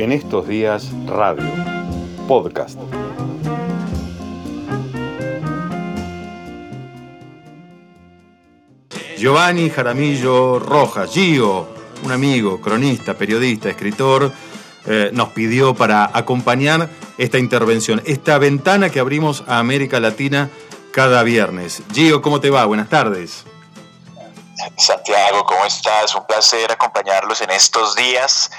En estos días, radio, podcast. Giovanni Jaramillo Rojas, Gio, un amigo, cronista, periodista, escritor, eh, nos pidió para acompañar esta intervención, esta ventana que abrimos a América Latina cada viernes. Gio, ¿cómo te va? Buenas tardes. Santiago, ¿cómo estás? Un placer acompañarlos en estos días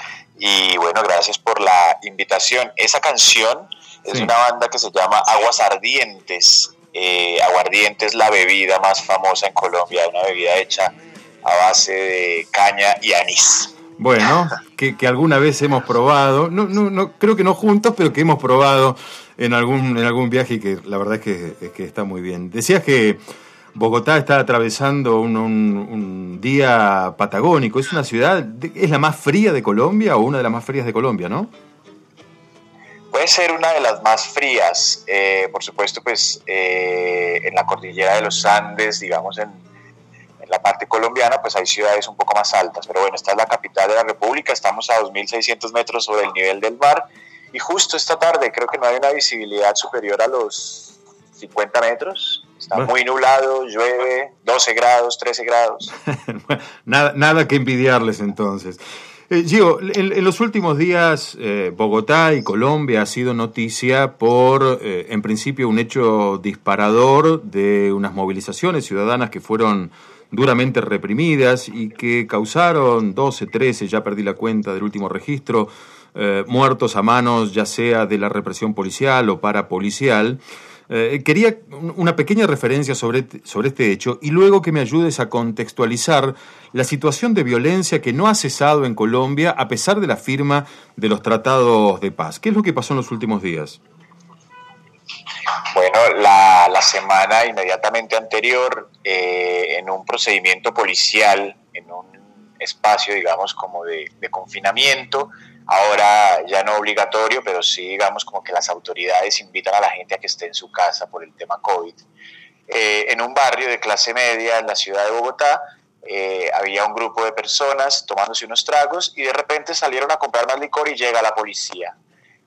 y bueno, gracias por la invitación. Esa canción es una banda que se llama Aguas Ardientes. Eh, aguardiente es la bebida más famosa en Colombia, una bebida hecha a base de caña y anís. Bueno, que, alguna vez hemos probado, no, no, no, creo que no juntos, pero que hemos probado en algún, en algún viaje y que la verdad es que, es que está muy bien. Decías que Bogotá está atravesando un, día patagónico. ¿Es una ciudad, es la más fría de Colombia o una de las más frías de Colombia, no? Puede ser una de las más frías. Eh, por supuesto, pues eh, en la cordillera de los Andes, digamos en, en, la parte colombiana, pues hay ciudades un poco más altas. Pero bueno, esta es la capital de la República, estamos a 2.600 metros sobre el nivel del mar. Y justo esta tarde creo que no hay una visibilidad superior a los 50 metros Está muy nublado, llueve, 12 grados, 13 grados. nada, nada que envidiarles entonces. Eh, Gio, en, los últimos días eh, Bogotá y Colombia ha sido noticia por, eh, en principio, un hecho disparador de unas movilizaciones ciudadanas que fueron duramente reprimidas y que causaron 12, 13, ya perdí la cuenta del último registro, muertos a manos ya sea de la represión policial o parapolicial. Eh, quería una pequeña referencia sobre, sobre este hecho y luego que me ayudes a contextualizar la situación de violencia que no ha cesado en Colombia a pesar de la firma de los tratados de paz. ¿Qué es lo que pasó en los últimos días? Bueno, la, semana inmediatamente anterior, eh, en un procedimiento policial, en un espacio, digamos, como de, de confinamiento, ahora ya no obligatorio, pero sí digamos como que las autoridades invitan a la gente a que esté en su casa por el tema COVID. Eh, en un barrio de clase media en la ciudad de Bogotá eh, había un grupo de personas tomándose unos tragos y de repente salieron a comprar más licor y llega la policía.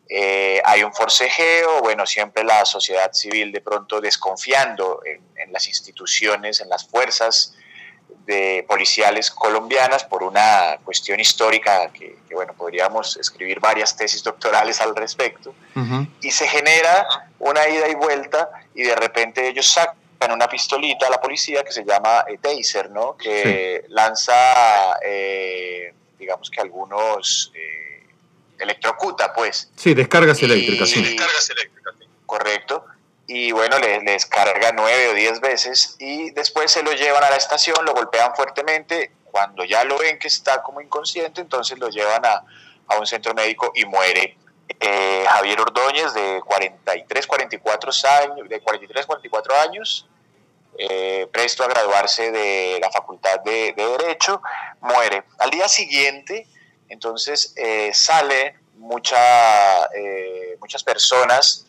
Eh, hay un forcejeo, bueno, siempre la sociedad civil de pronto desconfiando en las instituciones, en las fuerzas de policiales colombianas por una cuestión histórica que, bueno, podríamos escribir varias tesis doctorales al respecto, y se genera una ida y vuelta y de repente ellos sacan una pistolita a la policía que se llama eh, taser, ¿no? Que lanza, eh, digamos que algunos eh, electrocuta, pues. Sí, descargas eléctricas, sí. Descargas eléctricas, correcto y bueno, les, les carga nueve o diez veces y después se lo llevan a la estación, lo golpean fuerteamente, cuando ya lo ven que está como inconsciente, entonces lo llevan a, a un centro médico y muere. Eh, Javier Ordóñez, de 43, 44 años, de 43, 44 años, eh, presto a graduarse de la Facultad de, Derecho, muere. Al día siguiente, entonces, eh, sale mucha, muchas personas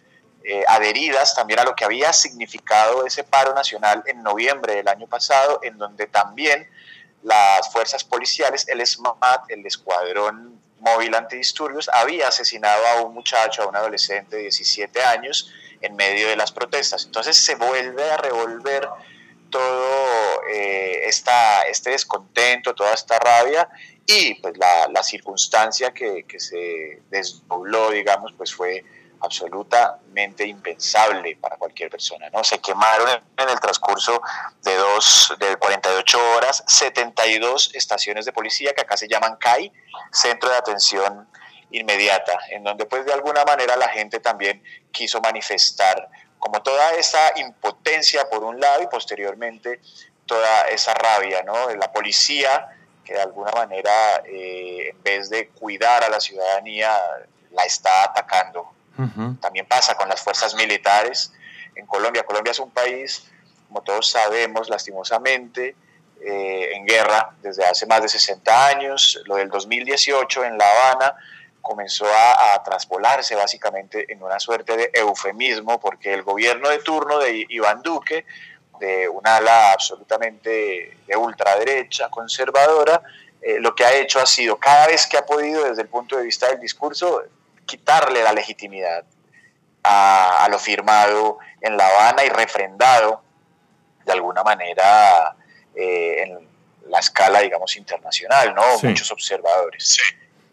eh, adheridas también a lo que había significado ese paro nacional en noviembre del año pasado, en donde también las fuerzas policiales, el SMAT, el Escuadrón Móvil Antidisturbios, había asesinado a un muchacho, a un adolescente de 17 años, en medio de las protestas. Entonces se vuelve a revolver todo eh, este descontento, toda esta rabia y pues la, la circunstancia que, que, se desdobló, digamos, pues fue absolutamente impensable para cualquier persona, ¿no? Se quemaron en el transcurso de dos, de 48 horas, 72 estaciones de policía que acá se llaman CAI, Centro de Atención Inmediata, en donde pues de alguna manera la gente también quiso manifestar como toda esa impotencia por un lado y posteriormente toda esa rabia, ¿no? La policía que de alguna manera eh, en vez de cuidar a la ciudadanía la está atacando también pasa con las fuerzas militares en Colombia. Colombia es un país, como todos sabemos, lastimosamente, eh, en guerra desde hace más de 60 años. Lo del 2018 en La Habana comenzó a, a traspolarse básicamente en una suerte de eufemismo porque el gobierno de turno de Iván Duque, de un ala absolutamente de ultraderecha, conservadora, eh, lo que ha hecho ha sido, cada vez que ha podido desde el punto de vista del discurso, quitarle la legitimidad a, lo firmado en La Habana y refrendado de alguna manera eh, en la escala, digamos, internacional, ¿no? Muchos observadores.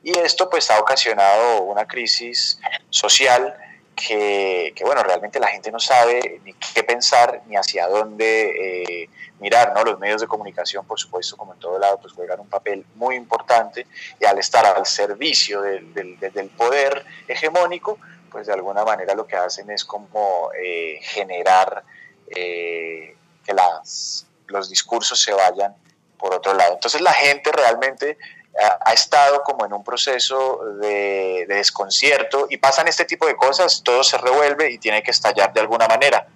Y esto pues ha ocasionado una crisis social que, bueno, realmente la gente no sabe ni qué pensar ni hacia dónde eh, mirar, ¿no? Los medios de comunicación, por supuesto, como en todo lado, pues juegan un papel muy importante y al estar al servicio del, del, poder hegemónico, pues de alguna manera lo que hacen es como eh, generar eh, que las, los discursos se vayan por otro lado. Entonces la gente realmente ha, estado como en un proceso de, desconcierto y pasan este tipo de cosas, todo se revuelve y tiene que estallar de alguna manera.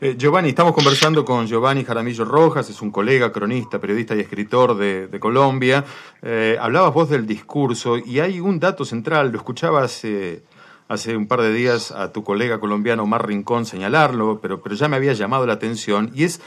Eh, Giovanni, estamos conversando con Giovanni Jaramillo Rojas, es un colega, cronista, periodista y escritor de, Colombia. Eh, hablabas vos del discurso y hay un dato central, lo escuchabas hace un par de días a tu colega colombiano Omar Rincón señalarlo, pero, pero ya me había llamado la atención, y es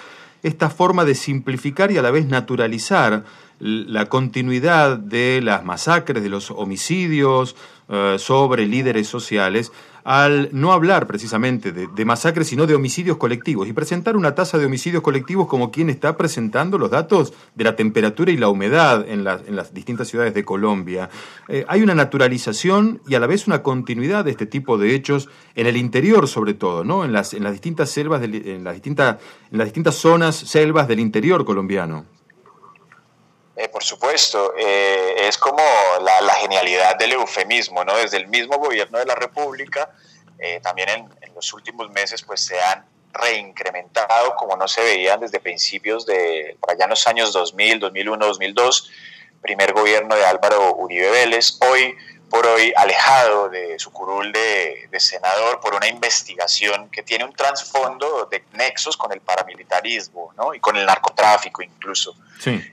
esta forma de simplificar y a la vez naturalizar la continuidad de las masacres, de los homicidios eh, sobre líderes sociales, al no hablar precisamente de, masacres, sino de homicidios colectivos, y presentar una tasa de homicidios colectivos como quien está presentando los datos de la temperatura y la humedad en, las distintas ciudades de Colombia. Eh, hay una naturalización y a la vez una continuidad de este tipo de hechos en el interior, sobre todo, ¿no? en, las, en las distintas selvas, en, las distintas, en las distintas zonas, selvas del interior colombiano. Eh, por supuesto, eh, es como la, genialidad del eufemismo, ¿no? Desde el mismo gobierno de la República, eh, también en, los últimos meses, pues se han reincrementado como no se veían desde principios de, por allá en los años 2000, 2001, 2002, primer gobierno de Álvaro Uribe Vélez, hoy por hoy alejado de su curul de, senador por una investigación que tiene un trasfondo de nexos con el paramilitarismo ¿no? y con el narcotráfico incluso.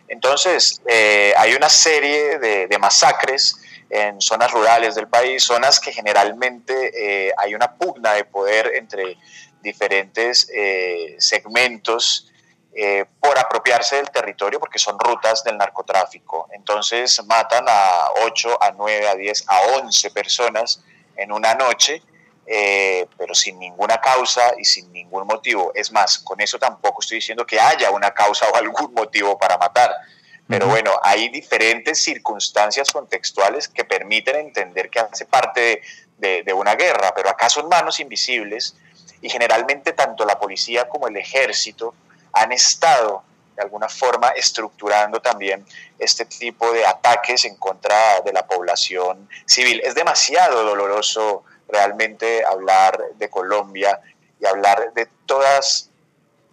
Entonces, eh, hay una serie de, masacres en zonas rurales del país, zonas que generalmente eh, hay una pugna de poder entre diferentes eh, segmentos eh, por apropiarse del territorio porque son rutas del narcotráfico. Entonces matan a 8, a 9, a 10, a 11 personas en una noche, eh, pero sin ninguna causa y sin ningún motivo. Es más, con eso tampoco estoy diciendo que haya una causa o algún motivo para matar. Pero bueno, hay diferentes circunstancias contextuales que permiten entender que hace parte de, de una guerra, pero acá son manos invisibles y generalmente tanto la policía como el ejército han estado de alguna forma estructurando también este tipo de ataques en contra de la población civil. Es demasiado doloroso realmente hablar de Colombia y hablar de todas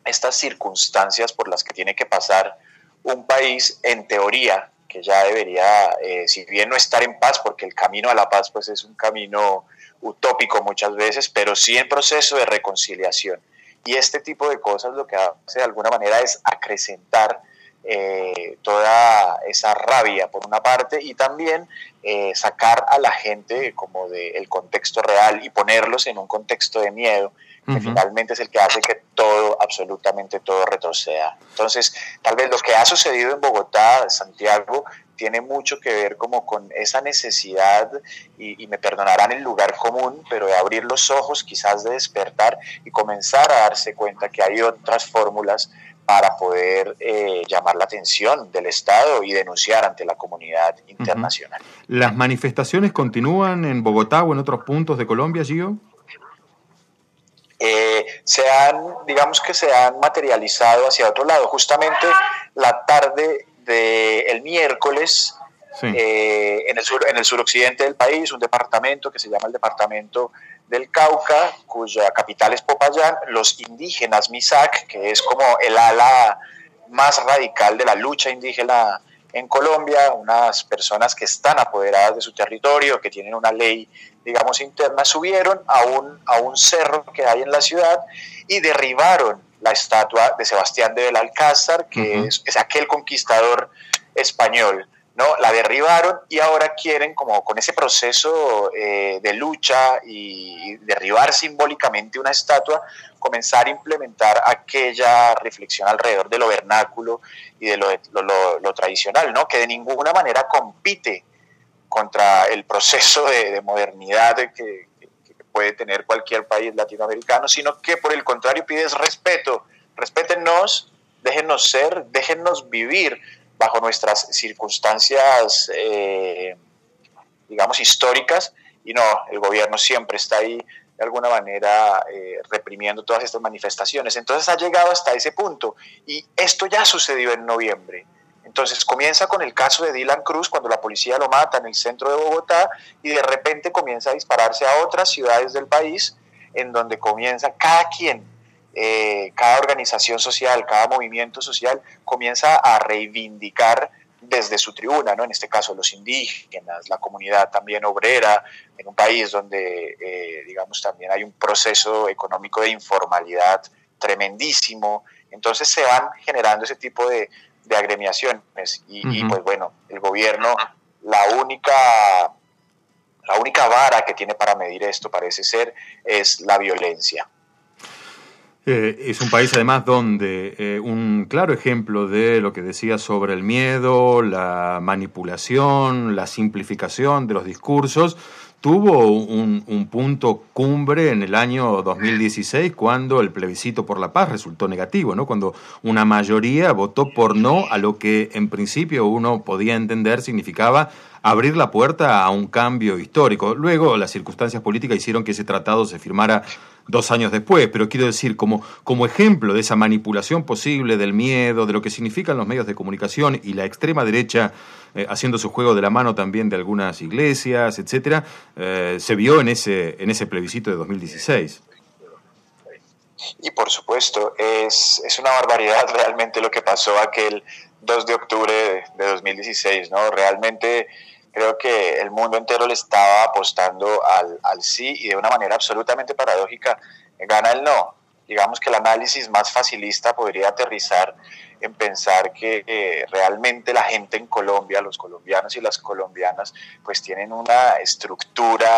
estas circunstancias por las que tiene que pasar un país en teoría que ya debería, eh, si bien no estar en paz, porque el camino a la paz pues es un camino utópico muchas veces, pero sí en proceso de reconciliación. Y este tipo de cosas lo que hace de alguna manera es acrecentar eh, toda esa rabia por una parte y también eh, sacar a la gente como del contexto real y ponerlos en un contexto de miedo que finalmente es el que hace que todo, absolutamente todo retroceda. Entonces, tal vez lo que ha sucedido en Bogotá, Santiago, tiene mucho que ver como con esa necesidad, y, me perdonarán el lugar común, pero de abrir los ojos, quizás de despertar y comenzar a darse cuenta que hay otras fórmulas para poder eh, llamar la atención del Estado y denunciar ante la comunidad internacional. ¿Las manifestaciones continúan en Bogotá o en otros puntos de Colombia, Gio? Se han, digamos que se han materializado hacia otro lado. Justamente la tarde del miércoles, eh, en, el sur, en el suroccidente del país, un departamento que se llama el Departamento del Cauca, cuya capital es Popayán, los indígenas Misak, que es como el ala más radical de la lucha indígena en Colombia, unas personas que están apoderadas de su territorio, que tienen una ley, digamos, interna, subieron a un, a un cerro que hay en la ciudad y derribaron la estatua de Sebastián de Belalcázar, que es, aquel conquistador español. ¿no? La derribaron y ahora quieren, como con ese proceso eh, de lucha y, derribar simbólicamente una estatua, comenzar a implementar aquella reflexión alrededor de lo vernáculo y de lo, tradicional, ¿no? Que de ninguna manera compite contra el proceso de, modernidad que, puede tener cualquier país latinoamericano, sino que por el contrario pide respeto, respétennos, déjennos ser, déjennos vivir bajo nuestras circunstancias, eh, digamos, históricas, y no, el gobierno siempre está ahí de alguna manera eh, reprimiendo todas estas manifestaciones. Entonces ha llegado hasta ese punto y esto ya sucedió en noviembre. Entonces comienza con el caso de Dylan Cruz cuando la policía lo mata en el centro de Bogotá y de repente comienza a dispararse a otras ciudades del país en donde comienza cada quien eh, cada organización social, cada movimiento social comienza a reivindicar desde su tribuna, ¿no? en este caso los indígenas, la comunidad también obrera, en un país donde, eh, digamos, también hay un proceso económico de informalidad tremendísimo, entonces se van generando ese tipo de, agremiaciones y, pues bueno, el gobierno, la única, la única vara que tiene para medir esto parece ser es la violencia. Eh, es un país además donde eh, un claro ejemplo de lo que decía sobre el miedo, la manipulación, la simplificación de los discursos, tuvo un, un, punto cumbre en el año 2016 cuando el plebiscito por la paz resultó negativo, ¿no? cuando una mayoría votó por no a lo que en principio uno podía entender significaba abrir la puerta a un cambio histórico. Luego las circunstancias políticas hicieron que ese tratado se firmara dos años después, pero quiero decir, como, como ejemplo de esa manipulación posible del miedo, de lo que significan los medios de comunicación y la extrema derecha eh, haciendo su juego de la mano también de algunas iglesias, etcétera, eh, se vio en ese, en ese plebiscito de 2016. Y por supuesto, es, es una barbaridad realmente lo que pasó aquel 2 de octubre de 2016, ¿no? Realmente creo que el mundo entero le estaba apostando al, al sí y de una manera absolutamente paradójica gana el no. Digamos que el análisis más facilista podría aterrizar en pensar que eh, realmente la gente en Colombia, los colombianos y las colombianas, pues tienen una estructura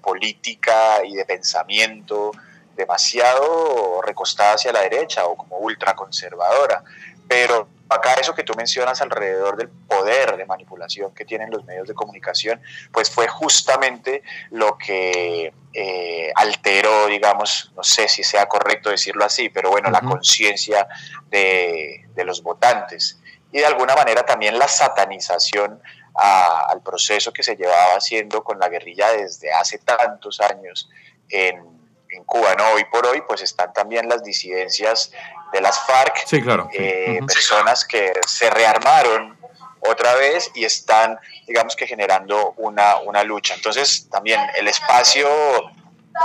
política y de pensamiento demasiado recostada hacia la derecha o como ultraconservadora. Pero acá eso que tú mencionas alrededor del poder de manipulación que tienen los medios de comunicación, pues fue justamente lo que eh, alteró, digamos, no sé si sea correcto decirlo así, pero bueno, la conciencia de, los votantes. Y de alguna manera también la satanización al proceso que se llevaba haciendo con la guerrilla desde hace tantos años en, en Cuba, ¿no? Hoy por hoy, pues están también las disidencias de las FARC, sí, claro. Eh, personas que se rearmaron otra vez y están, digamos que generando una, una lucha. Entonces, también el espacio,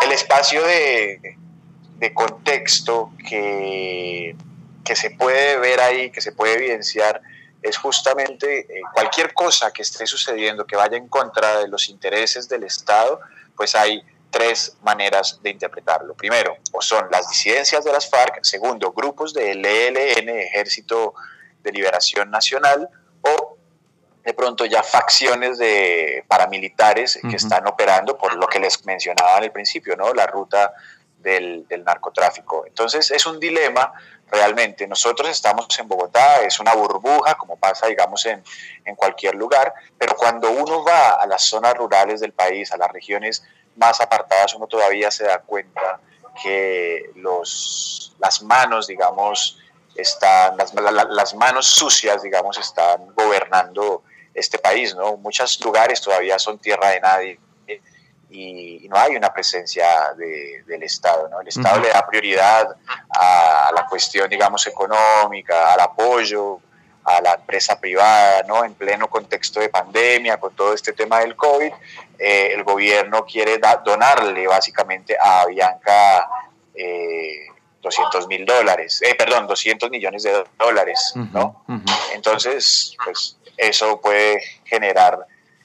el espacio de, de contexto que, que se puede ver ahí, que se puede evidenciar, es justamente eh, cualquier cosa que esté sucediendo que vaya en contra de los intereses del Estado, pues hay tres maneras de interpretarlo. Primero, o son las disidencias de las FARC, segundo, grupos del ELN, Ejército de Liberación Nacional, o de pronto ya facciones de paramilitares que están operando por lo que les mencionaba en el principio, ¿no? La ruta del, del, narcotráfico. Entonces es un dilema realmente. Nosotros estamos en Bogotá, es una burbuja, como pasa, digamos, en, en cualquier lugar, pero cuando uno va a las zonas rurales del país, a las regiones más apartadas uno todavía se da cuenta que los, las manos, digamos, están, las, las manos sucias, digamos, están gobernando este país, ¿no? Muchos lugares todavía son tierra de nadie y, no hay una presencia del Estado, ¿no? El Estado le da prioridad a, a la cuestión, digamos, económica, al apoyo a la empresa privada, ¿no? En pleno contexto de pandemia, con todo este tema del COVID, eh, el gobierno quiere donarle básicamente a Bianca 200 eh, mil dólares, eh, perdón, 200 millones de dólares, ¿no? Entonces, pues eso puede generar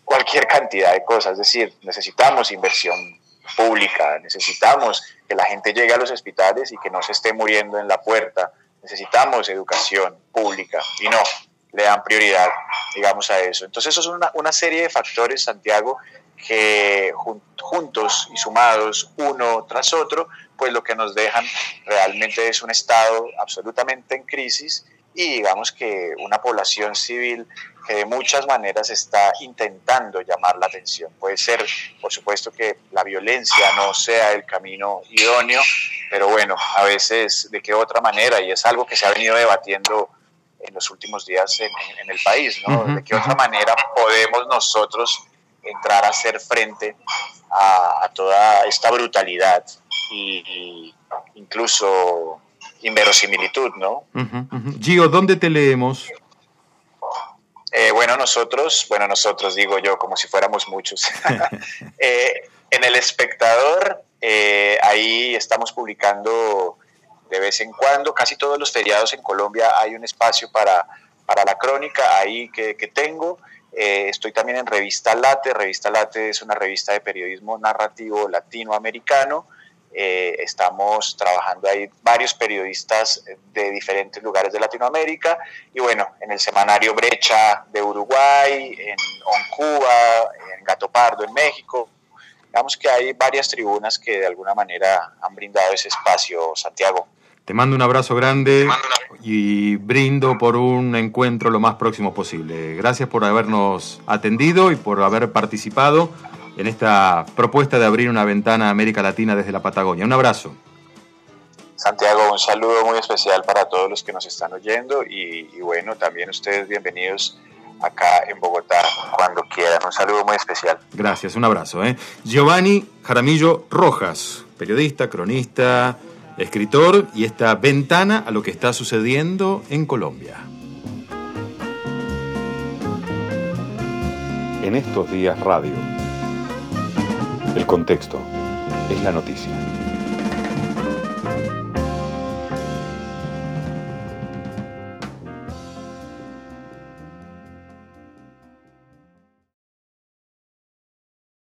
cualquier cantidad de cosas, es decir, necesitamos inversión pública, necesitamos que la gente llegue a los hospitales y que no se esté muriendo en la puerta, necesitamos educación pública y no, le dan prioridad, digamos, a eso. Entonces, eso es una, serie de factores, Santiago, que juntos y sumados uno tras otro, pues lo que nos dejan realmente es un Estado absolutamente en crisis y digamos que una población civil que de muchas maneras está intentando llamar la atención. Puede ser, por supuesto, que la violencia no sea el camino idóneo, pero bueno, a veces de qué otra manera, y es algo que se ha venido debatiendo en los últimos días en, el país, ¿no? ¿De qué otra manera podemos nosotros entrar a hacer frente a, toda esta brutalidad y, incluso inverosimilitud, ¿no? Gio, ¿dónde te leemos? Eh, bueno, nosotros, bueno, nosotros digo yo como si fuéramos muchos. Eh, en El Espectador, eh, ahí estamos publicando de vez en cuando, casi todos los feriados en Colombia hay un espacio para, para la crónica ahí que, que tengo. Estoy también en Revista Late. Revista Late es una revista de periodismo narrativo latinoamericano. Eh, estamos trabajando ahí varios periodistas de diferentes lugares de Latinoamérica y bueno, en el semanario Brecha de Uruguay, en On Cuba, en Gato Pardo en México. Digamos que hay varias tribunas que de alguna manera han brindado ese espacio, Santiago. Te mando un abrazo grande y brindo por un encuentro lo más próximo posible. Gracias por habernos atendido y por haber participado en esta propuesta de abrir una ventana a América Latina desde la Patagonia. Un abrazo. Santiago, un saludo muy especial para todos los que nos están oyendo y, bueno, también ustedes bienvenidos acá en Bogotá cuando quieran. Un saludo muy especial. Gracias, un abrazo. ¿eh? Giovanni Jaramillo Rojas, periodista, cronista escritor y esta ventana a lo que está sucediendo en Colombia. En estos días radio, el contexto es la noticia.